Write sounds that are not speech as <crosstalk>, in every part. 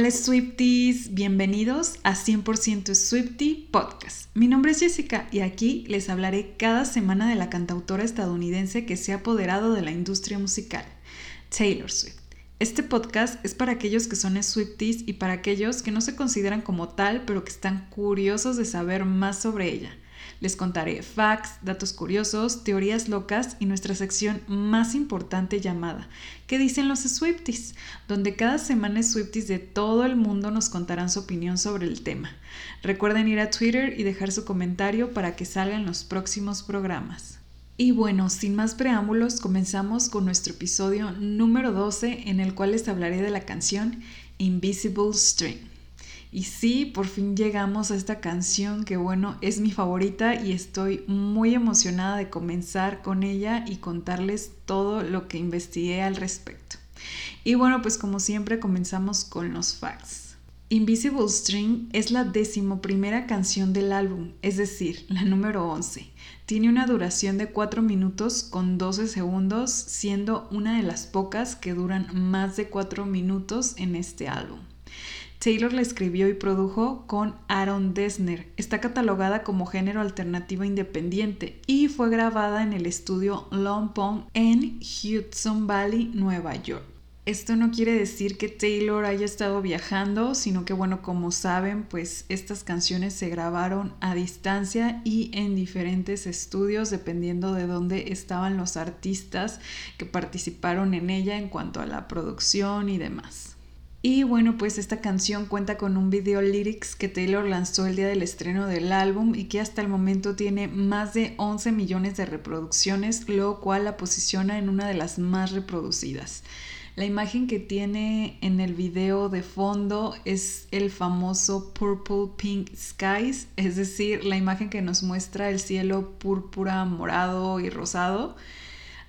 Hola Swifties, bienvenidos a 100% Swiftie Podcast. Mi nombre es Jessica y aquí les hablaré cada semana de la cantautora estadounidense que se ha apoderado de la industria musical, Taylor Swift. Este podcast es para aquellos que son Swifties y para aquellos que no se consideran como tal, pero que están curiosos de saber más sobre ella. Les contaré facts, datos curiosos, teorías locas y nuestra sección más importante llamada ¿Qué dicen los Swifties? donde cada semana Swifties de todo el mundo nos contarán su opinión sobre el tema. Recuerden ir a Twitter y dejar su comentario para que salgan los próximos programas. Y bueno, sin más preámbulos, comenzamos con nuestro episodio número 12 en el cual les hablaré de la canción Invisible String. Y sí, por fin llegamos a esta canción que bueno, es mi favorita y estoy muy emocionada de comenzar con ella y contarles todo lo que investigué al respecto. Y bueno, pues como siempre comenzamos con los facts. Invisible String es la decimoprimera canción del álbum, es decir, la número 11. Tiene una duración de 4 minutos con 12 segundos, siendo una de las pocas que duran más de 4 minutos en este álbum. Taylor la escribió y produjo con Aaron Dessner. Está catalogada como género alternativo independiente y fue grabada en el estudio Long Pond en Hudson Valley, Nueva York. Esto no quiere decir que Taylor haya estado viajando, sino que bueno, como saben, pues estas canciones se grabaron a distancia y en diferentes estudios dependiendo de dónde estaban los artistas que participaron en ella en cuanto a la producción y demás. Y bueno, pues esta canción cuenta con un video lyrics que Taylor lanzó el día del estreno del álbum y que hasta el momento tiene más de 11 millones de reproducciones, lo cual la posiciona en una de las más reproducidas. La imagen que tiene en el video de fondo es el famoso Purple Pink Skies, es decir, la imagen que nos muestra el cielo púrpura, morado y rosado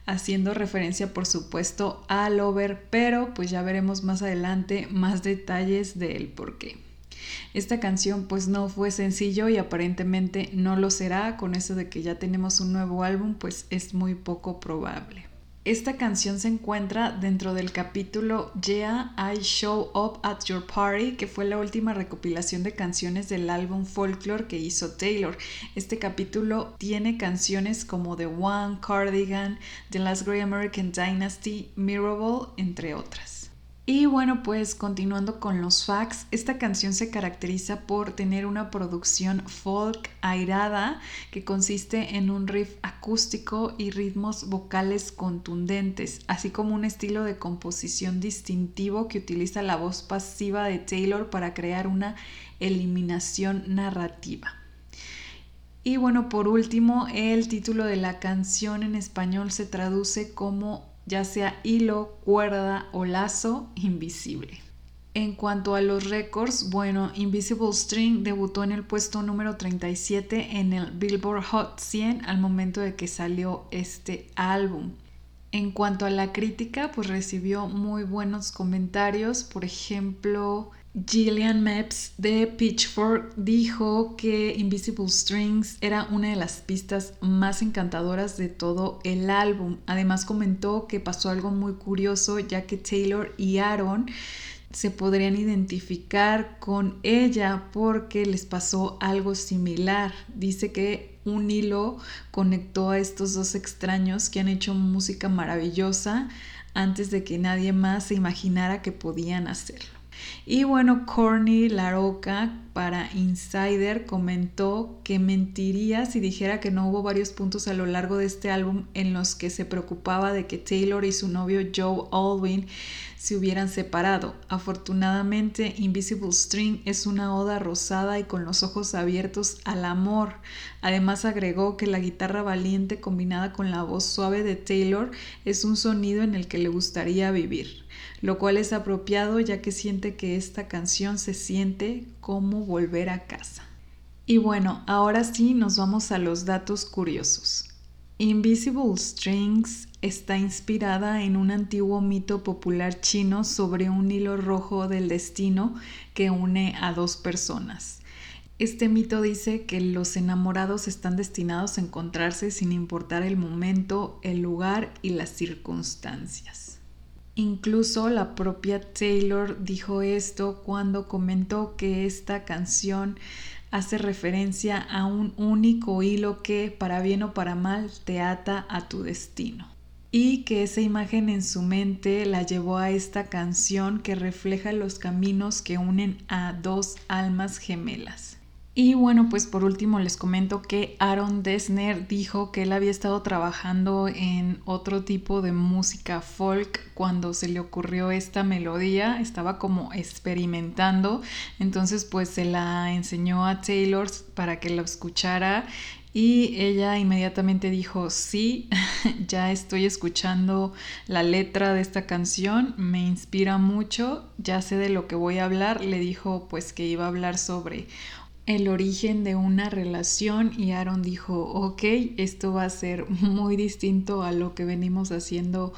haciendo referencia por supuesto al over, pero pues ya veremos más adelante más detalles del por qué. Esta canción pues no fue sencillo y aparentemente no lo será, con eso de que ya tenemos un nuevo álbum pues es muy poco probable. Esta canción se encuentra dentro del capítulo Yeah, I Show Up at Your Party, que fue la última recopilación de canciones del álbum Folklore que hizo Taylor. Este capítulo tiene canciones como The One, Cardigan, The Last Great American Dynasty, Mirable, entre otras. Y bueno, pues continuando con los facts, esta canción se caracteriza por tener una producción folk airada que consiste en un riff acústico y ritmos vocales contundentes, así como un estilo de composición distintivo que utiliza la voz pasiva de Taylor para crear una eliminación narrativa. Y bueno, por último, el título de la canción en español se traduce como ya sea hilo, cuerda o lazo invisible. En cuanto a los récords, bueno, Invisible String debutó en el puesto número 37 en el Billboard Hot 100 al momento de que salió este álbum. En cuanto a la crítica, pues recibió muy buenos comentarios, por ejemplo, Gillian Mepps de Pitchfork dijo que Invisible Strings era una de las pistas más encantadoras de todo el álbum. Además comentó que pasó algo muy curioso ya que Taylor y Aaron se podrían identificar con ella porque les pasó algo similar. Dice que un hilo conectó a estos dos extraños que han hecho música maravillosa antes de que nadie más se imaginara que podían hacerlo. Y bueno, Corny Laroca para Insider comentó que mentiría si dijera que no hubo varios puntos a lo largo de este álbum en los que se preocupaba de que Taylor y su novio Joe Alwyn se hubieran separado. Afortunadamente, Invisible String es una oda rosada y con los ojos abiertos al amor. Además agregó que la guitarra valiente combinada con la voz suave de Taylor es un sonido en el que le gustaría vivir lo cual es apropiado ya que siente que esta canción se siente como volver a casa. Y bueno, ahora sí nos vamos a los datos curiosos. Invisible Strings está inspirada en un antiguo mito popular chino sobre un hilo rojo del destino que une a dos personas. Este mito dice que los enamorados están destinados a encontrarse sin importar el momento, el lugar y las circunstancias. Incluso la propia Taylor dijo esto cuando comentó que esta canción hace referencia a un único hilo que, para bien o para mal, te ata a tu destino. Y que esa imagen en su mente la llevó a esta canción que refleja los caminos que unen a dos almas gemelas. Y bueno, pues por último les comento que Aaron Dessner dijo que él había estado trabajando en otro tipo de música folk cuando se le ocurrió esta melodía, estaba como experimentando, entonces pues se la enseñó a Taylor para que la escuchara y ella inmediatamente dijo, sí, <laughs> ya estoy escuchando la letra de esta canción, me inspira mucho, ya sé de lo que voy a hablar. Le dijo pues que iba a hablar sobre el origen de una relación y Aaron dijo, ok, esto va a ser muy distinto a lo que venimos haciendo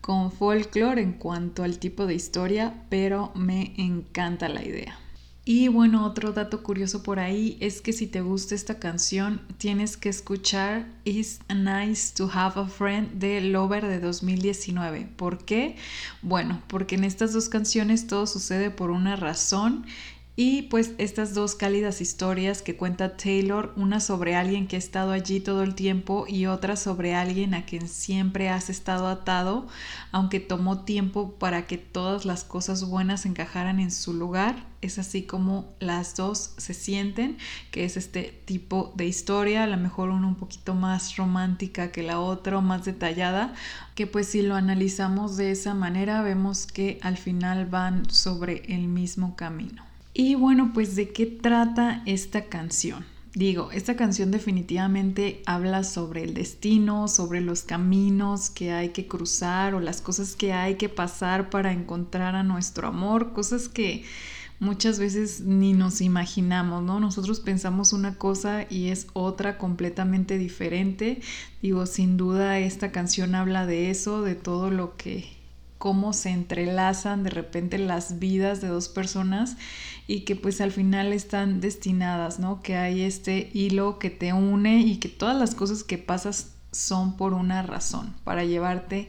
con folklore en cuanto al tipo de historia, pero me encanta la idea. Y bueno, otro dato curioso por ahí es que si te gusta esta canción, tienes que escuchar It's Nice to Have a Friend de Lover de 2019. ¿Por qué? Bueno, porque en estas dos canciones todo sucede por una razón y pues estas dos cálidas historias que cuenta Taylor, una sobre alguien que ha estado allí todo el tiempo y otra sobre alguien a quien siempre has estado atado, aunque tomó tiempo para que todas las cosas buenas encajaran en su lugar, es así como las dos se sienten, que es este tipo de historia, a lo mejor una un poquito más romántica que la otra o más detallada, que pues si lo analizamos de esa manera vemos que al final van sobre el mismo camino. Y bueno, pues de qué trata esta canción. Digo, esta canción definitivamente habla sobre el destino, sobre los caminos que hay que cruzar o las cosas que hay que pasar para encontrar a nuestro amor, cosas que muchas veces ni nos imaginamos, ¿no? Nosotros pensamos una cosa y es otra completamente diferente. Digo, sin duda esta canción habla de eso, de todo lo que cómo se entrelazan de repente las vidas de dos personas y que pues al final están destinadas, ¿no? Que hay este hilo que te une y que todas las cosas que pasas son por una razón, para llevarte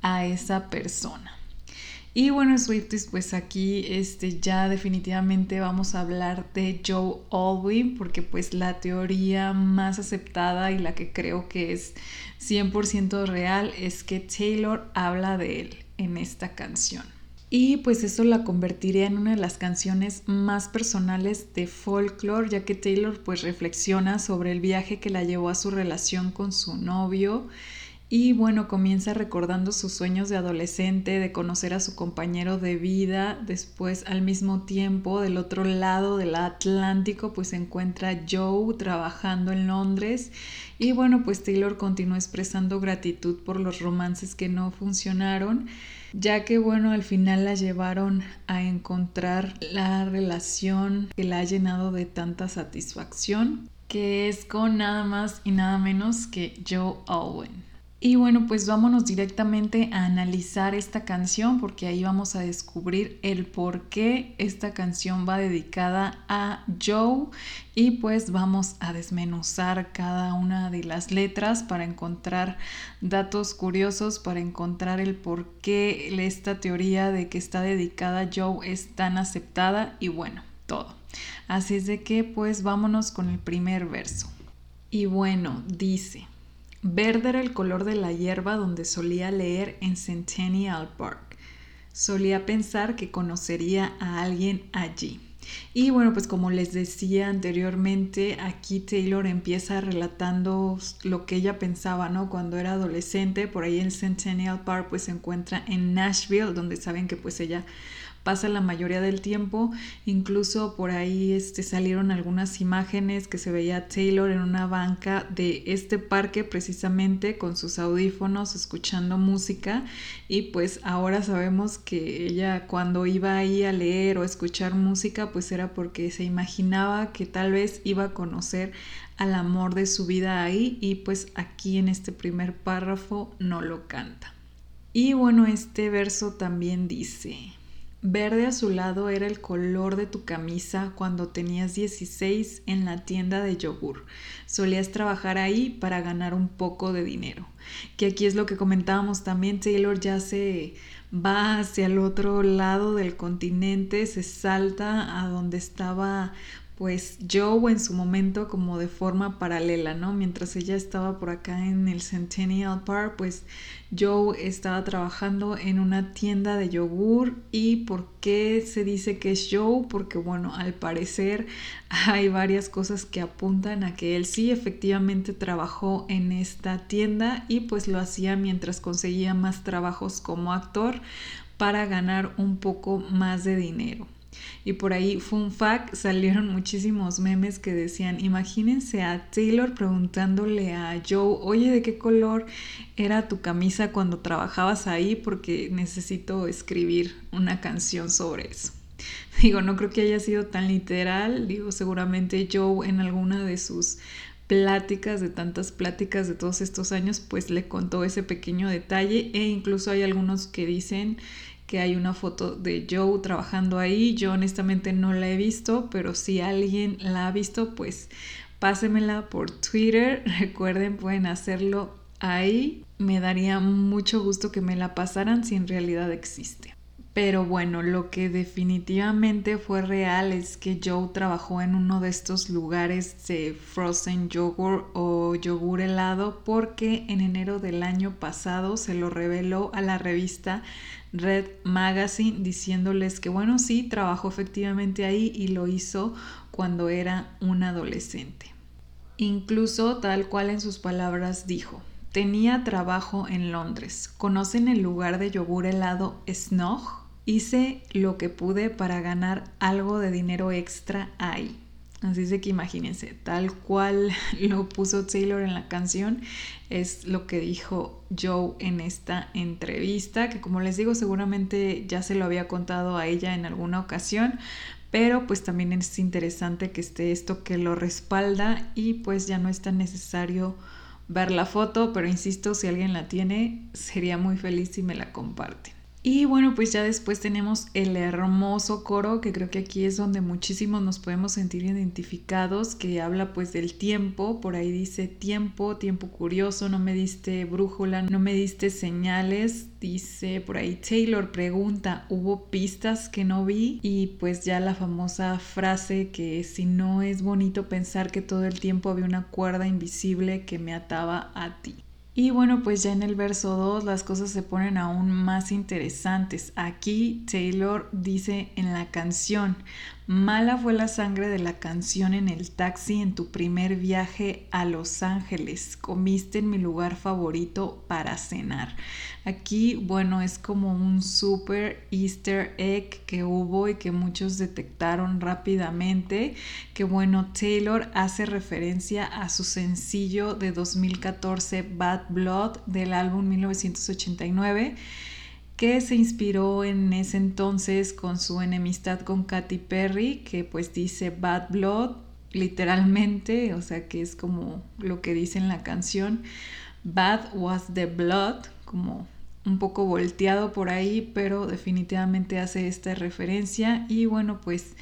a esa persona. Y bueno, Swifties, pues aquí este, ya definitivamente vamos a hablar de Joe Alwyn, porque pues la teoría más aceptada y la que creo que es 100% real es que Taylor habla de él en esta canción. Y pues eso la convertiría en una de las canciones más personales de folklore, ya que Taylor pues reflexiona sobre el viaje que la llevó a su relación con su novio y bueno, comienza recordando sus sueños de adolescente, de conocer a su compañero de vida, después al mismo tiempo del otro lado del Atlántico pues se encuentra Joe trabajando en Londres y bueno pues Taylor continúa expresando gratitud por los romances que no funcionaron ya que bueno, al final la llevaron a encontrar la relación que la ha llenado de tanta satisfacción, que es con nada más y nada menos que Joe Owen. Y bueno, pues vámonos directamente a analizar esta canción porque ahí vamos a descubrir el por qué esta canción va dedicada a Joe y pues vamos a desmenuzar cada una de las letras para encontrar datos curiosos, para encontrar el por qué esta teoría de que está dedicada a Joe es tan aceptada y bueno, todo. Así es de que pues vámonos con el primer verso. Y bueno, dice. Verde era el color de la hierba donde solía leer en Centennial Park. Solía pensar que conocería a alguien allí. Y bueno, pues como les decía anteriormente, aquí Taylor empieza relatando lo que ella pensaba, ¿no? Cuando era adolescente, por ahí en Centennial Park, pues se encuentra en Nashville, donde saben que pues ella pasa la mayoría del tiempo. Incluso por ahí este, salieron algunas imágenes que se veía Taylor en una banca de este parque precisamente con sus audífonos escuchando música y pues ahora sabemos que ella cuando iba ahí a leer o escuchar música pues era porque se imaginaba que tal vez iba a conocer al amor de su vida ahí y pues aquí en este primer párrafo no lo canta. Y bueno, este verso también dice, Verde azulado era el color de tu camisa cuando tenías 16 en la tienda de yogur. Solías trabajar ahí para ganar un poco de dinero. Que aquí es lo que comentábamos también, Taylor ya se va hacia el otro lado del continente, se salta a donde estaba pues Joe en su momento como de forma paralela, ¿no? Mientras ella estaba por acá en el Centennial Park, pues Joe estaba trabajando en una tienda de yogur. ¿Y por qué se dice que es Joe? Porque bueno, al parecer <laughs> hay varias cosas que apuntan a que él sí efectivamente trabajó en esta tienda y pues lo hacía mientras conseguía más trabajos como actor para ganar un poco más de dinero. Y por ahí, fun fact, salieron muchísimos memes que decían, imagínense a Taylor preguntándole a Joe, oye, ¿de qué color era tu camisa cuando trabajabas ahí? Porque necesito escribir una canción sobre eso. <laughs> Digo, no creo que haya sido tan literal, digo, seguramente Joe en alguna de sus pláticas, de tantas pláticas de todos estos años, pues le contó ese pequeño detalle e incluso hay algunos que dicen que hay una foto de Joe trabajando ahí. Yo honestamente no la he visto, pero si alguien la ha visto, pues pásemela por Twitter. <laughs> Recuerden, pueden hacerlo ahí. Me daría mucho gusto que me la pasaran si en realidad existe. Pero bueno, lo que definitivamente fue real es que Joe trabajó en uno de estos lugares de frozen yogurt o yogur helado porque en enero del año pasado se lo reveló a la revista Red Magazine diciéndoles que bueno, sí, trabajó efectivamente ahí y lo hizo cuando era un adolescente. Incluso tal cual en sus palabras dijo, tenía trabajo en Londres. ¿Conocen el lugar de yogur helado Snog? Hice lo que pude para ganar algo de dinero extra ahí. Así es que imagínense, tal cual <laughs> lo puso Taylor en la canción, es lo que dijo Joe en esta entrevista, que como les digo, seguramente ya se lo había contado a ella en alguna ocasión, pero pues también es interesante que esté esto que lo respalda y pues ya no es tan necesario ver la foto, pero insisto, si alguien la tiene, sería muy feliz si me la comparten. Y bueno, pues ya después tenemos el hermoso coro, que creo que aquí es donde muchísimos nos podemos sentir identificados, que habla pues del tiempo, por ahí dice tiempo, tiempo curioso, no me diste brújula, no me diste señales, dice por ahí Taylor pregunta, ¿hubo pistas que no vi? Y pues ya la famosa frase que si no es bonito pensar que todo el tiempo había una cuerda invisible que me ataba a ti. Y bueno, pues ya en el verso 2 las cosas se ponen aún más interesantes. Aquí Taylor dice en la canción, Mala fue la sangre de la canción en el taxi en tu primer viaje a Los Ángeles. Comiste en mi lugar favorito para cenar. Aquí, bueno, es como un super easter egg que hubo y que muchos detectaron rápidamente. Que bueno, Taylor hace referencia a su sencillo de 2014 Bad Blood del álbum 1989 que se inspiró en ese entonces con su enemistad con Katy Perry, que pues dice Bad Blood, literalmente, o sea que es como lo que dice en la canción. Bad was the blood, como un poco volteado por ahí, pero definitivamente hace esta referencia y bueno, pues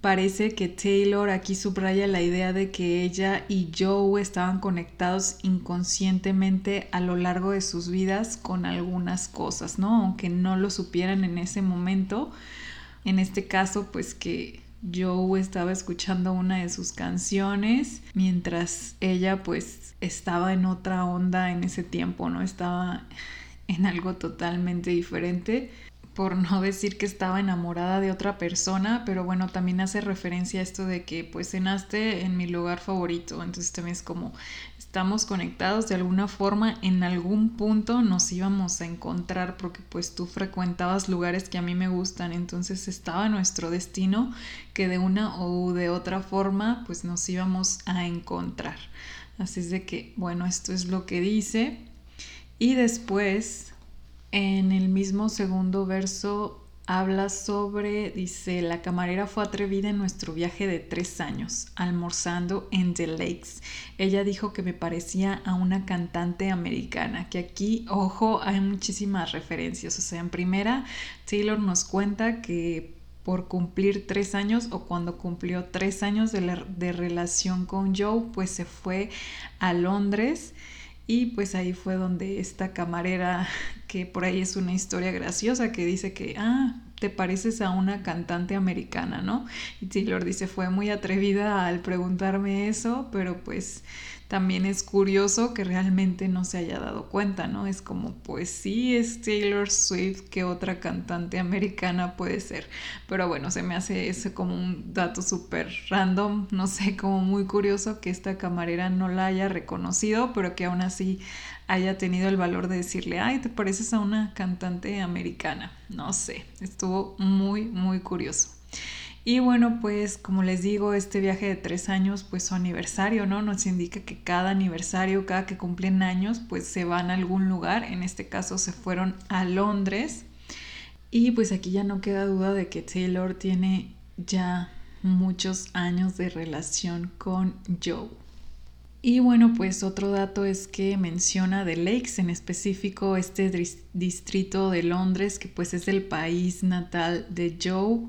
Parece que Taylor aquí subraya la idea de que ella y Joe estaban conectados inconscientemente a lo largo de sus vidas con algunas cosas, ¿no? Aunque no lo supieran en ese momento. En este caso, pues que Joe estaba escuchando una de sus canciones mientras ella pues estaba en otra onda en ese tiempo, ¿no? Estaba en algo totalmente diferente por no decir que estaba enamorada de otra persona, pero bueno, también hace referencia a esto de que pues cenaste en mi lugar favorito, entonces también es como estamos conectados de alguna forma, en algún punto nos íbamos a encontrar porque pues tú frecuentabas lugares que a mí me gustan, entonces estaba nuestro destino que de una o de otra forma pues nos íbamos a encontrar. Así es de que, bueno, esto es lo que dice. Y después en el mismo segundo verso habla sobre, dice, la camarera fue atrevida en nuestro viaje de tres años, almorzando en The Lakes. Ella dijo que me parecía a una cantante americana, que aquí, ojo, hay muchísimas referencias. O sea, en primera, Taylor nos cuenta que por cumplir tres años o cuando cumplió tres años de, de relación con Joe, pues se fue a Londres y pues ahí fue donde esta camarera, <laughs> que por ahí es una historia graciosa, que dice que, ah, te pareces a una cantante americana, ¿no? Y Taylor dice, fue muy atrevida al preguntarme eso, pero pues también es curioso que realmente no se haya dado cuenta, ¿no? Es como, pues sí, es Taylor Swift, que otra cantante americana puede ser. Pero bueno, se me hace ese como un dato súper random, no sé, como muy curioso que esta camarera no la haya reconocido, pero que aún así haya tenido el valor de decirle, ay, te pareces a una cantante americana. No sé, estuvo muy, muy curioso. Y bueno, pues como les digo, este viaje de tres años, pues su aniversario, ¿no? Nos indica que cada aniversario, cada que cumplen años, pues se van a algún lugar. En este caso se fueron a Londres. Y pues aquí ya no queda duda de que Taylor tiene ya muchos años de relación con Joe. Y bueno, pues otro dato es que menciona The Lakes, en específico este distrito de Londres, que pues es el país natal de Joe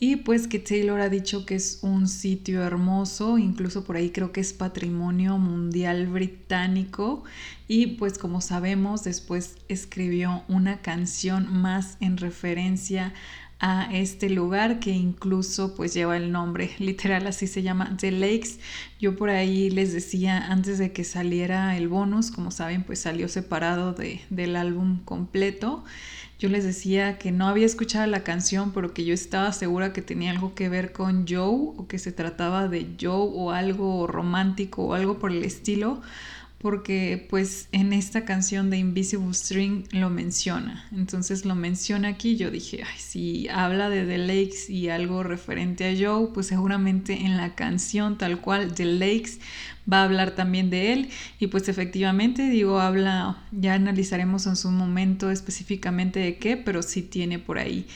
y pues que Taylor ha dicho que es un sitio hermoso, incluso por ahí creo que es patrimonio mundial británico. Y pues como sabemos, después escribió una canción más en referencia a este lugar que incluso pues lleva el nombre <laughs> literal así se llama The Lakes yo por ahí les decía antes de que saliera el bonus como saben pues salió separado de, del álbum completo yo les decía que no había escuchado la canción, pero que yo estaba segura que tenía algo que ver con Joe o que se trataba de Joe o algo romántico o algo por el estilo, porque pues en esta canción de Invisible String lo menciona. Entonces lo menciona aquí, yo dije, ay, si habla de The Lakes y algo referente a Joe, pues seguramente en la canción tal cual The Lakes va a hablar también de él y pues efectivamente digo, habla, ya analizaremos en su momento específicamente de qué, pero sí tiene por ahí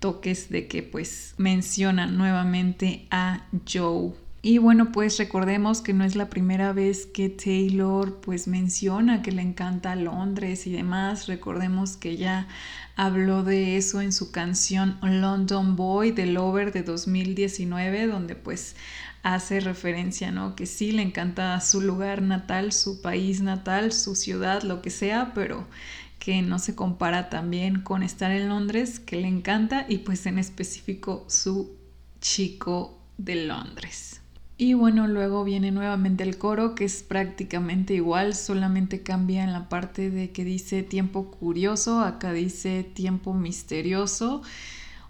toques de que pues menciona nuevamente a Joe y bueno, pues recordemos que no es la primera vez que Taylor pues menciona que le encanta Londres y demás. Recordemos que ya habló de eso en su canción London Boy de Lover de 2019, donde pues hace referencia, ¿no? Que sí le encanta su lugar natal, su país natal, su ciudad, lo que sea, pero que no se compara también con estar en Londres, que le encanta, y pues en específico su chico de Londres. Y bueno, luego viene nuevamente el coro, que es prácticamente igual, solamente cambia en la parte de que dice tiempo curioso, acá dice tiempo misterioso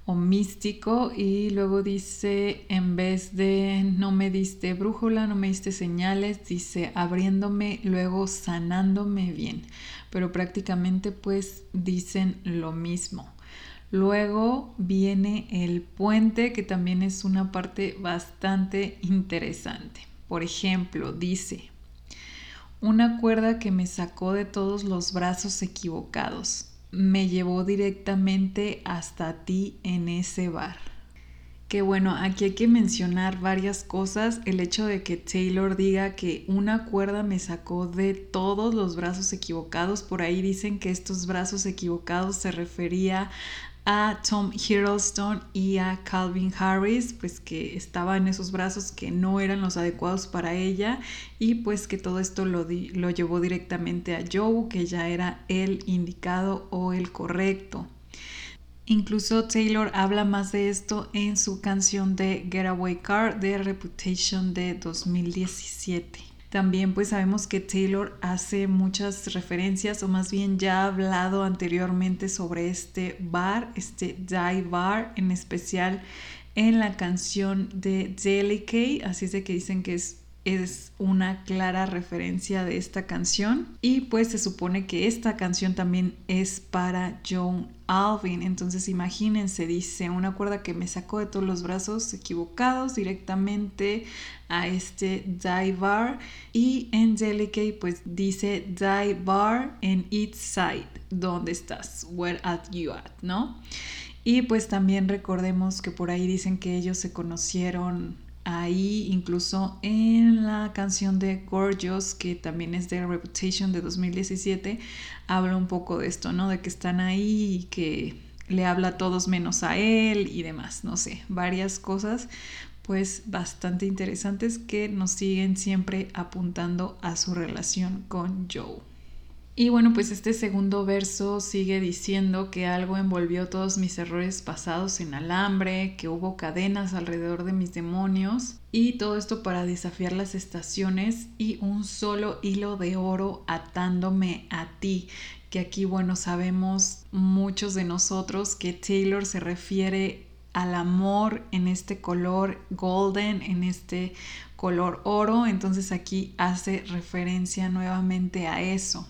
o místico, y luego dice, en vez de no me diste brújula, no me diste señales, dice abriéndome, luego sanándome bien, pero prácticamente pues dicen lo mismo. Luego viene el puente, que también es una parte bastante interesante. Por ejemplo, dice, una cuerda que me sacó de todos los brazos equivocados, me llevó directamente hasta ti en ese bar. Que bueno, aquí hay que mencionar varias cosas. El hecho de que Taylor diga que una cuerda me sacó de todos los brazos equivocados. Por ahí dicen que estos brazos equivocados se refería a Tom Hiddleston y a Calvin Harris, pues que estaba en esos brazos que no eran los adecuados para ella y pues que todo esto lo, lo llevó directamente a Joe, que ya era el indicado o el correcto. Incluso Taylor habla más de esto en su canción de Getaway Car de Reputation de 2017. También pues sabemos que Taylor hace muchas referencias o más bien ya ha hablado anteriormente sobre este bar, este dive bar en especial en la canción de Delicate, así es de que dicen que es es una clara referencia de esta canción y pues se supone que esta canción también es para John Alvin entonces imagínense dice una cuerda que me sacó de todos los brazos equivocados directamente a este die bar y en Delicate pues dice die bar en each side ¿dónde estás? where are you at? ¿no? Y pues también recordemos que por ahí dicen que ellos se conocieron ahí, incluso en la canción de Gorgeous, que también es de Reputation de 2017, habla un poco de esto, ¿no? De que están ahí y que le habla a todos menos a él y demás, no sé, varias cosas pues bastante interesantes que nos siguen siempre apuntando a su relación con Joe. Y bueno, pues este segundo verso sigue diciendo que algo envolvió todos mis errores pasados en alambre, que hubo cadenas alrededor de mis demonios y todo esto para desafiar las estaciones y un solo hilo de oro atándome a ti. Que aquí, bueno, sabemos muchos de nosotros que Taylor se refiere al amor en este color golden, en este color oro. Entonces aquí hace referencia nuevamente a eso.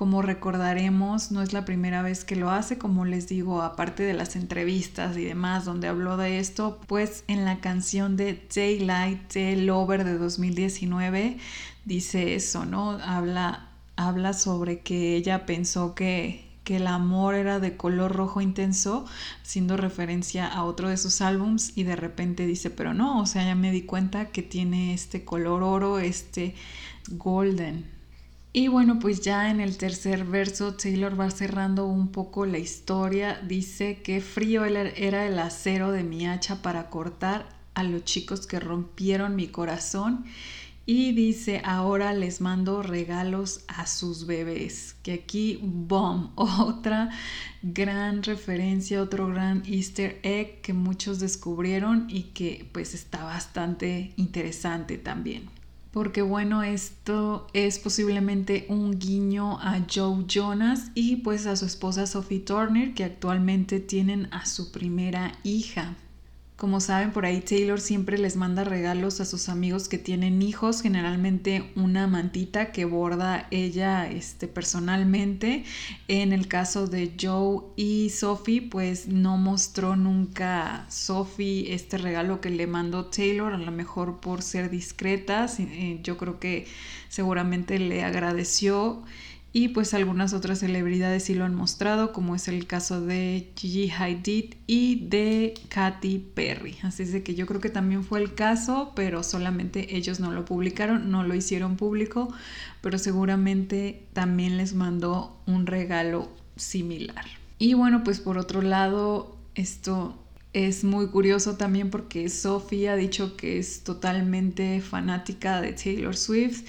Como recordaremos, no es la primera vez que lo hace, como les digo, aparte de las entrevistas y demás donde habló de esto, pues en la canción de Daylight, The Lover de 2019, dice eso, ¿no? Habla, habla sobre que ella pensó que, que el amor era de color rojo intenso, haciendo referencia a otro de sus álbums y de repente dice, pero no, o sea, ya me di cuenta que tiene este color oro, este golden. Y bueno, pues ya en el tercer verso Taylor va cerrando un poco la historia. Dice que frío era el acero de mi hacha para cortar a los chicos que rompieron mi corazón. Y dice, ahora les mando regalos a sus bebés. Que aquí, boom, <laughs> otra gran referencia, otro gran easter egg que muchos descubrieron y que pues está bastante interesante también porque bueno, esto es posiblemente un guiño a Joe Jonas y pues a su esposa Sophie Turner que actualmente tienen a su primera hija. Como saben, por ahí Taylor siempre les manda regalos a sus amigos que tienen hijos, generalmente una mantita que borda ella este, personalmente. En el caso de Joe y Sophie, pues no mostró nunca Sophie este regalo que le mandó Taylor, a lo mejor por ser discreta. Eh, yo creo que seguramente le agradeció y pues algunas otras celebridades sí lo han mostrado, como es el caso de Gigi Hadid y de Katy Perry. Así es de que yo creo que también fue el caso, pero solamente ellos no lo publicaron, no lo hicieron público, pero seguramente también les mandó un regalo similar. Y bueno, pues por otro lado, esto es muy curioso también porque Sophie ha dicho que es totalmente fanática de Taylor Swift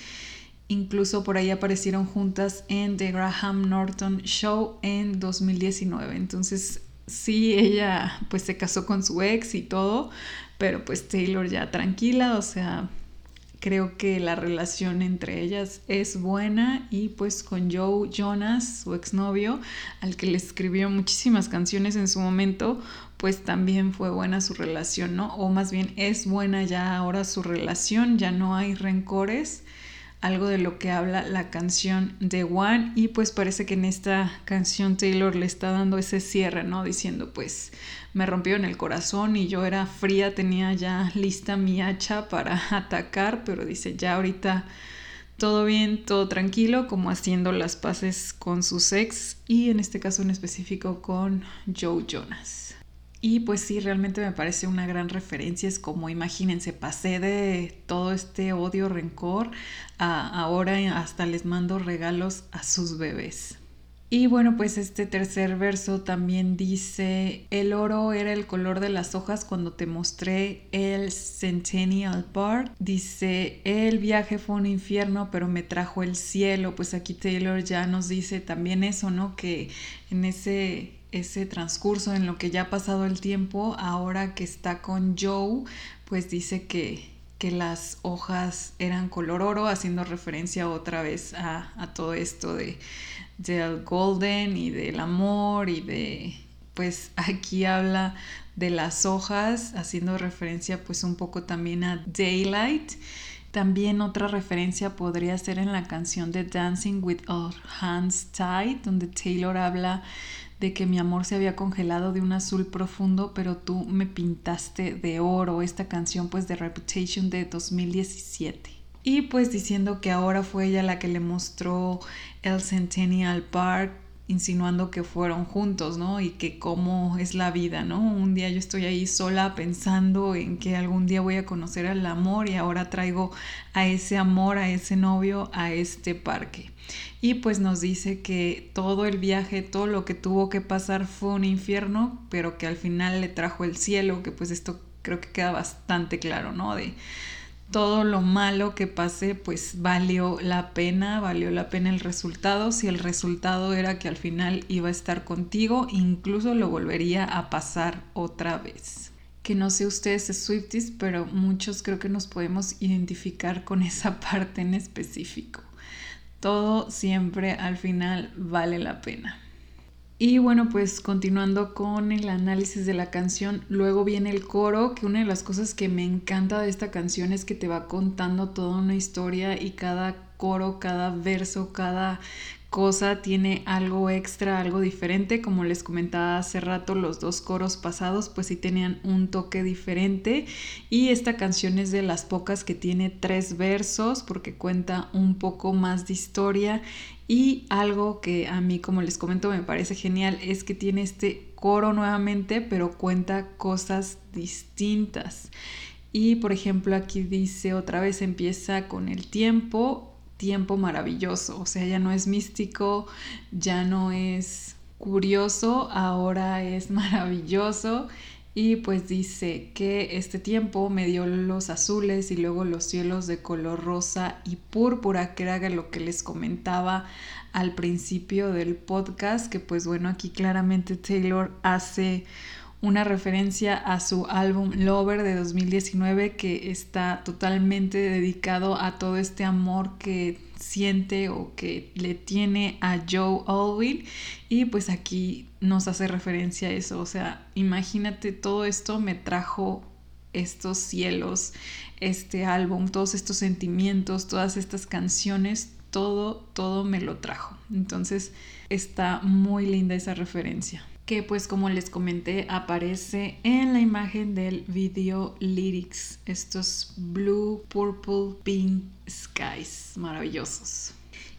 Incluso por ahí aparecieron juntas en The Graham Norton Show en 2019. Entonces sí, ella pues se casó con su ex y todo, pero pues Taylor ya tranquila, o sea, creo que la relación entre ellas es buena y pues con Joe Jonas, su exnovio, al que le escribió muchísimas canciones en su momento, pues también fue buena su relación, ¿no? O más bien es buena ya ahora su relación, ya no hay rencores algo de lo que habla la canción de One y pues parece que en esta canción Taylor le está dando ese cierre, ¿no? Diciendo pues me rompió en el corazón y yo era fría, tenía ya lista mi hacha para <laughs> atacar, pero dice ya ahorita todo bien, todo tranquilo, como haciendo las paces con sus ex y en este caso en específico con Joe Jonas. Y pues sí, realmente me parece una gran referencia. Es como, imagínense, pasé de todo este odio, rencor, a ahora hasta les mando regalos a sus bebés. Y bueno, pues este tercer verso también dice, el oro era el color de las hojas cuando te mostré el Centennial Park. Dice, el viaje fue un infierno, pero me trajo el cielo. Pues aquí Taylor ya nos dice también eso, ¿no? Que en ese ese transcurso en lo que ya ha pasado el tiempo, ahora que está con Joe, pues dice que, que las hojas eran color oro, haciendo referencia otra vez a, a todo esto de, del golden y del amor y de, pues aquí habla de las hojas, haciendo referencia pues un poco también a Daylight. También otra referencia podría ser en la canción de Dancing with All Hands Tied, donde Taylor habla de que mi amor se había congelado de un azul profundo, pero tú me pintaste de oro, esta canción pues de Reputation de 2017. Y pues diciendo que ahora fue ella la que le mostró el Centennial Park insinuando que fueron juntos, ¿no? Y que cómo es la vida, ¿no? Un día yo estoy ahí sola pensando en que algún día voy a conocer al amor y ahora traigo a ese amor, a ese novio, a este parque. Y pues nos dice que todo el viaje, todo lo que tuvo que pasar fue un infierno, pero que al final le trajo el cielo, que pues esto creo que queda bastante claro, ¿no? De, todo lo malo que pase, pues valió la pena, valió la pena el resultado. Si el resultado era que al final iba a estar contigo, incluso lo volvería a pasar otra vez. Que no sé ustedes Swifties, pero muchos creo que nos podemos identificar con <laughs> esa parte en específico. Todo siempre al final vale la pena. Y bueno, pues continuando con el análisis de la canción, luego viene el coro, que una de las cosas que me encanta de esta canción es que te va contando toda una historia y cada coro, cada verso, cada cosa tiene algo extra, algo diferente. Como les comentaba hace rato, los dos coros pasados pues sí tenían un toque diferente y esta canción es de las pocas que tiene tres versos porque cuenta un poco más de historia y algo que a mí, como les comento, me parece genial es que tiene este coro nuevamente, pero cuenta cosas distintas. Y por ejemplo, aquí dice otra vez empieza con el tiempo, tiempo maravilloso. O sea, ya no es místico, ya no es curioso, ahora es <laughs> maravilloso. Y pues dice que este tiempo me dio los azules y luego los cielos de color rosa y púrpura, que era lo que les comentaba al principio del podcast, que pues bueno, aquí claramente Taylor hace una referencia a su álbum Lover de 2019 que está totalmente dedicado a todo este amor que siente o que le tiene a Joe Alwyn. Y pues aquí nos hace referencia a eso, o sea, imagínate todo esto me trajo estos cielos, este álbum, todos estos sentimientos, todas estas canciones, todo, todo me lo trajo. Entonces está muy linda esa referencia que pues como les comenté aparece en la imagen del video lyrics, estos blue, purple, pink skies maravillosos.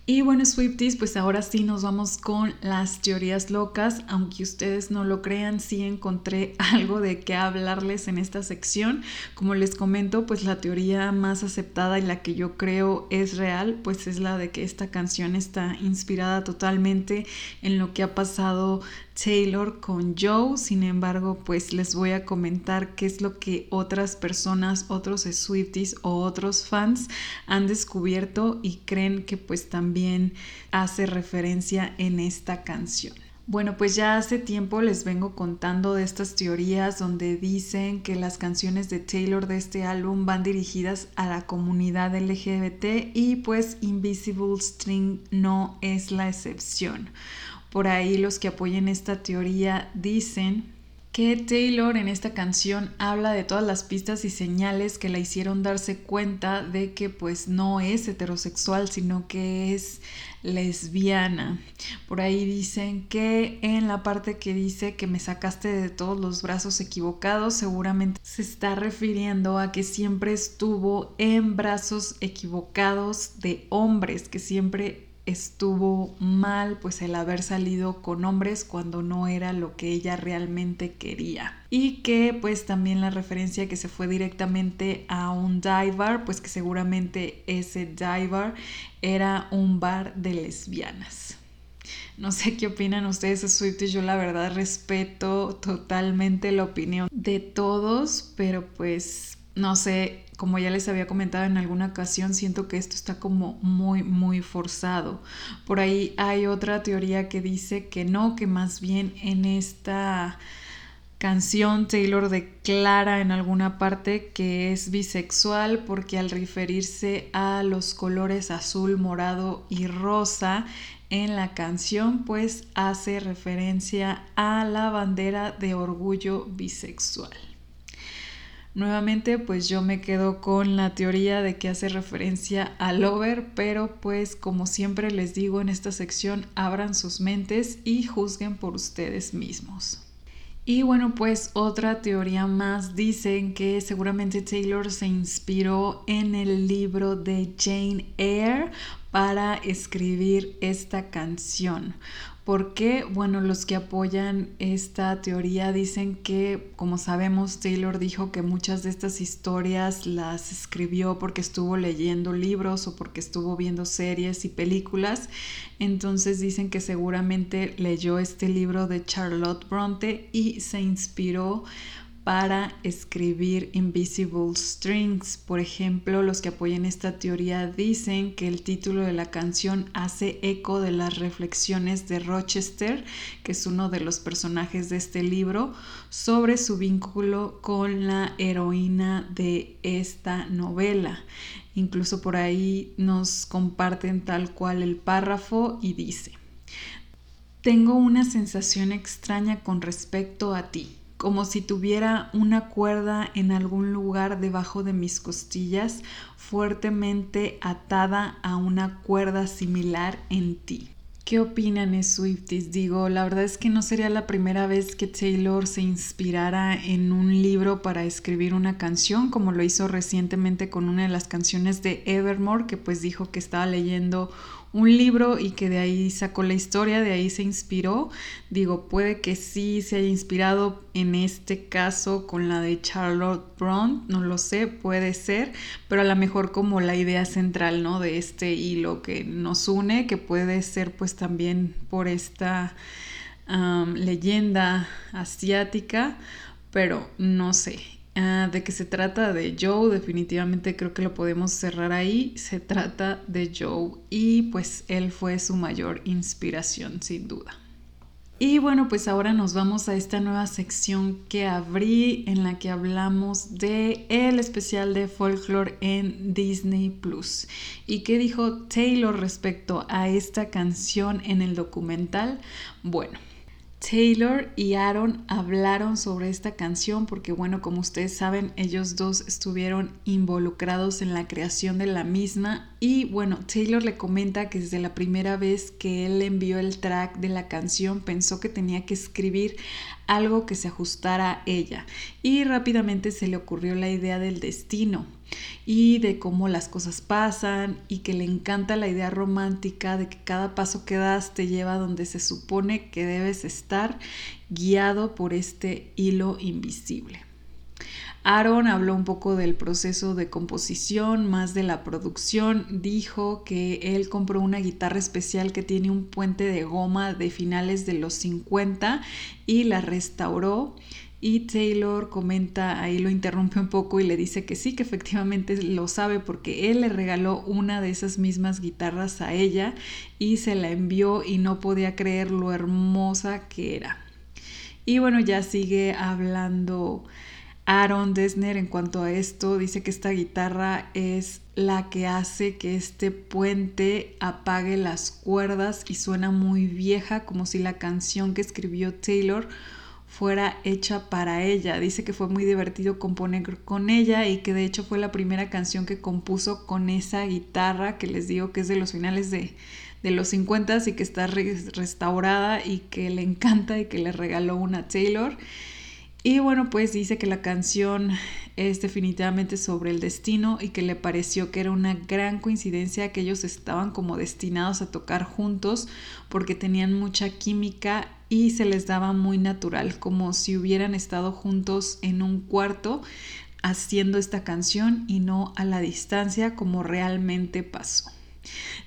Y bueno, Swifties, pues ahora sí nos vamos con las teorías locas. Aunque ustedes no lo crean, sí encontré <laughs> algo de qué hablarles en esta sección. Como les comento, pues la teoría más aceptada y la que yo creo es real, pues es la de que esta canción está inspirada totalmente en lo que ha pasado Taylor con Joe. Sin embargo, pues les voy a comentar qué es lo que otras personas, otros Swifties o otros fans han descubierto y creen que pues también hace referencia en esta canción. Bueno, pues ya hace tiempo les vengo contando de estas teorías donde dicen que las canciones de Taylor de este álbum van dirigidas a la comunidad LGBT y pues Invisible String no es la excepción. Por ahí los que apoyen esta teoría dicen que Taylor en esta canción habla de todas las pistas y señales que la hicieron darse cuenta de que pues no es heterosexual, sino que es lesbiana. Por ahí dicen que en la parte que dice que me sacaste de todos los brazos equivocados, seguramente se está refiriendo a que siempre estuvo en brazos equivocados de hombres, que siempre estuvo mal pues el haber salido con hombres cuando no era lo que ella realmente quería y que pues también la referencia que se fue directamente a un dive bar pues que seguramente ese dive bar era un bar de lesbianas no sé qué opinan ustedes, Swifties. Yo la verdad respeto totalmente la opinión de todos, pero pues no sé, como ya les había comentado en alguna ocasión, siento que esto está como muy, muy forzado. Por ahí hay otra teoría que dice que no, que más bien en esta canción Taylor declara en alguna parte que es bisexual porque al referirse a los colores azul, morado y rosa en la canción pues hace referencia a la bandera de orgullo bisexual. Nuevamente, pues yo me quedo con la teoría de que hace referencia al over, pero pues como siempre les digo en esta sección, abran sus mentes y juzguen por ustedes mismos. Y bueno, pues otra teoría más dicen que seguramente Taylor se inspiró en el libro de Jane Eyre para escribir esta canción. ¿Por qué? Bueno, los que apoyan esta teoría dicen que, como sabemos, Taylor dijo que muchas de estas historias las escribió porque estuvo leyendo libros o porque estuvo viendo series y películas. Entonces dicen que seguramente leyó este libro de Charlotte Bronte y se inspiró para escribir Invisible Strings. Por ejemplo, los que apoyan esta teoría dicen que el título de la canción hace eco de las reflexiones de Rochester, que es uno de los personajes de este libro, sobre su vínculo con la heroína de esta novela. Incluso por ahí nos comparten tal cual el párrafo y dice, tengo una sensación extraña con respecto a ti como si tuviera una cuerda en algún lugar debajo de mis costillas fuertemente atada a una cuerda similar en ti. ¿Qué opinan, Swifties? Digo, la verdad es que no sería la primera vez que Taylor se inspirara en un libro para escribir una canción, como lo hizo recientemente con una de las canciones de Evermore, que pues dijo que estaba leyendo un libro y que de ahí sacó la historia, de ahí se inspiró. Digo, puede que sí se haya inspirado en este caso con la de Charlotte Brown, no lo sé, puede ser, pero a lo mejor como la idea central, ¿no? De este hilo que nos une, que puede ser pues también por esta leyenda asiática, pero no sé. Ah, de que se trata de Joe, definitivamente creo que lo podemos cerrar ahí. Se trata de Joe y pues él fue su mayor inspiración, sin duda. Y bueno, pues ahora nos vamos a esta nueva sección que abrí en la que hablamos de el especial de folklore en Disney Plus. ¿Y qué dijo Taylor respecto a esta canción en el documental? Bueno, Taylor y Aaron hablaron sobre esta canción porque, bueno, como ustedes saben, ellos dos estuvieron involucrados en la creación de la misma y, bueno, Taylor le comenta que desde la primera vez que él envió el track de la canción pensó que tenía que escribir algo que se ajustara a ella y rápidamente se le ocurrió la idea del destino y de cómo las cosas pasan y que le encanta la idea romántica de que cada paso que das te lleva donde se supone que debes estar guiado por este hilo invisible. Aaron habló un poco del proceso de composición, más de la producción. Dijo que él compró una guitarra especial que tiene un puente de goma de finales de los 50 y la restauró y Taylor comenta, ahí lo interrumpe un poco y le dice que sí, que efectivamente lo sabe porque él le regaló una de esas mismas guitarras a ella y se la envió y no podía creer lo hermosa que era. Y bueno, ya sigue hablando Aaron Desner en cuanto a esto. Dice que esta guitarra es la que hace que este puente apague las cuerdas y suena muy vieja, como si la canción que escribió Taylor fuera hecha para ella. Dice que fue muy divertido componer con ella y que de hecho fue la primera canción que compuso con esa guitarra que les digo que es de los finales de, los 50 y que está restaurada y que le encanta y que le regaló una Taylor. Y bueno, pues dice que la canción es definitivamente sobre el destino y que le pareció que era una gran coincidencia que ellos estaban como destinados a tocar juntos porque tenían mucha química y se les daba muy natural, como si hubieran estado juntos en un cuarto haciendo esta canción y no a la distancia como realmente pasó.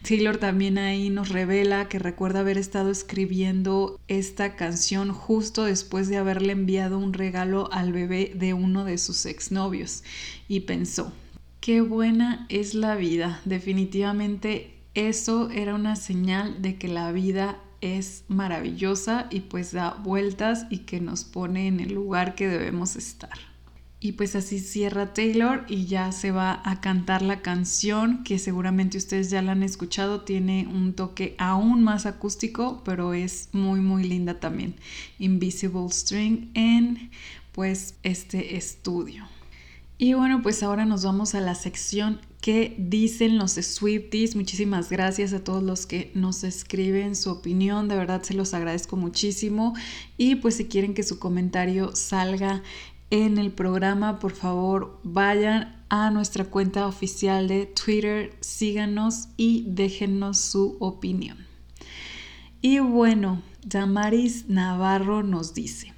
Taylor también ahí nos revela que recuerda haber estado escribiendo esta canción justo después de haberle enviado un regalo al bebé de uno de sus exnovios y pensó, qué buena es la vida, definitivamente eso era una señal de que la vida es maravillosa y pues da vueltas y que nos pone en el lugar que debemos estar. Y pues así cierra Taylor y ya se va a cantar la canción que seguramente ustedes ya la han escuchado. Tiene un toque aún más acústico, pero es muy muy linda también. Invisible String en pues este estudio. Y bueno, pues ahora nos vamos a la sección que dicen los Swifties. Muchísimas gracias a todos los que nos escriben su opinión, de verdad se los agradezco muchísimo. Y pues si quieren que su comentario salga en el programa, por favor vayan a nuestra cuenta oficial de Twitter, síganos y déjennos su opinión. Y bueno, Damaris Navarro nos dice,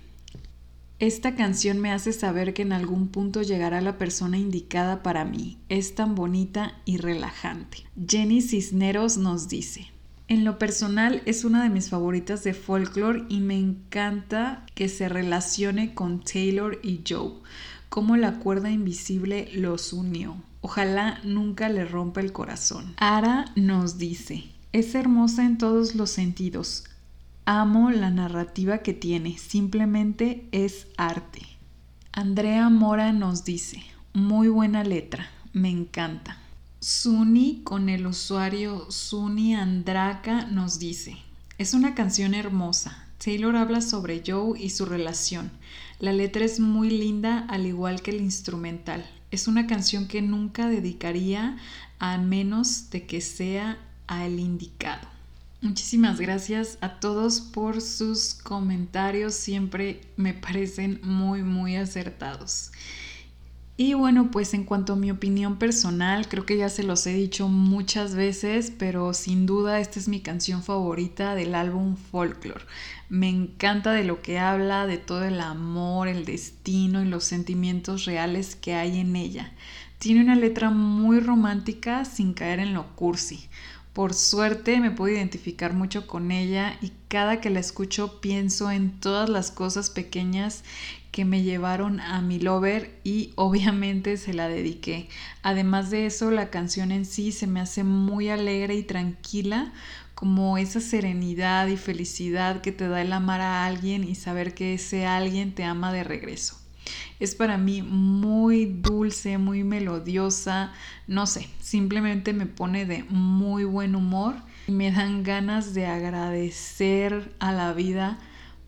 esta canción me hace saber que en algún punto llegará la persona indicada para mí. Es tan bonita y relajante. Jenny Cisneros nos dice, en lo personal es una de mis favoritas de folklore y me encanta que se relacione con Taylor y Joe, como la cuerda invisible los unió. Ojalá nunca le rompa el corazón. Ara nos dice, es hermosa en todos los sentidos. Amo la narrativa que tiene, simplemente es arte. Andrea Mora nos dice, muy buena letra, me encanta. Suni con el usuario Suni Andraka nos dice, es una canción hermosa. Taylor habla sobre Joe y su relación. La letra es muy linda al igual que el instrumental. Es una canción que nunca dedicaría a menos de que sea al indicado. Muchísimas gracias a todos por sus comentarios, siempre me parecen muy, muy acertados. Y bueno, pues en cuanto a mi opinión personal, creo que ya se los he dicho muchas veces, pero sin duda esta es mi canción favorita del álbum Folklore. Me encanta de lo que habla, de todo el amor, el destino y los sentimientos reales que hay en ella. Tiene una letra muy romántica sin caer en lo cursi. Por suerte me puedo identificar mucho con ella y cada que la escucho pienso en todas las cosas pequeñas que me llevaron a mi lover y <laughs> obviamente se la dediqué. Además de eso, la canción en sí se me hace muy alegre y tranquila, como esa serenidad y felicidad que te da el amar a alguien y saber que ese alguien te ama de regreso. Es para mí muy dulce, muy melodiosa, no sé, simplemente me pone de muy buen humor y me dan ganas de agradecer a la vida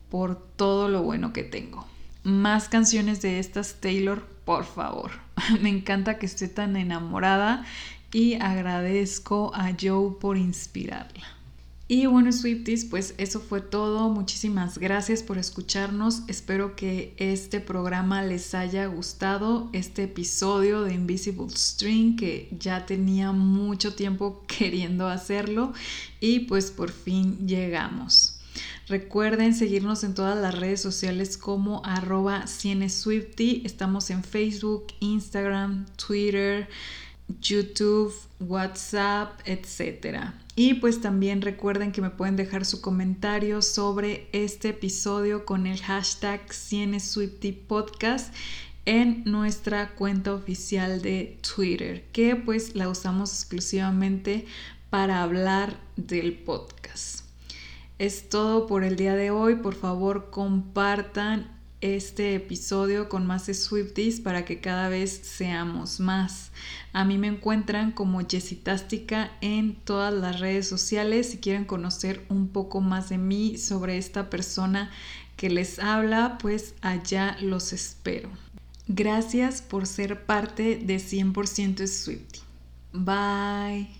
por todo lo bueno que tengo. Más canciones de estas Taylor, por favor. <laughs> me encanta que esté tan enamorada y agradezco a Joe por inspirarla. Y bueno, Swifties, pues eso fue todo. Muchísimas gracias por escucharnos. Espero que este programa les haya gustado, este episodio de Invisible String, que ya tenía mucho tiempo <laughs> queriendo hacerlo y pues por fin llegamos. Recuerden seguirnos en todas las redes sociales como arroba. Estamos en Facebook, Instagram, Twitter, YouTube, WhatsApp, etc. Y pues también recuerden que me pueden dejar su comentario sobre este episodio con el hashtag Podcast en nuestra cuenta oficial de Twitter, que pues la usamos exclusivamente para hablar del podcast. Es todo por el día de hoy. Por favor, compartan este episodio con más Swifties para que cada vez seamos más. A mí me encuentran como Jessitástica en todas las redes sociales si quieren conocer un poco más de mí sobre esta persona que les habla, pues allá los espero. Gracias por ser parte de 100% Swiftie. Bye.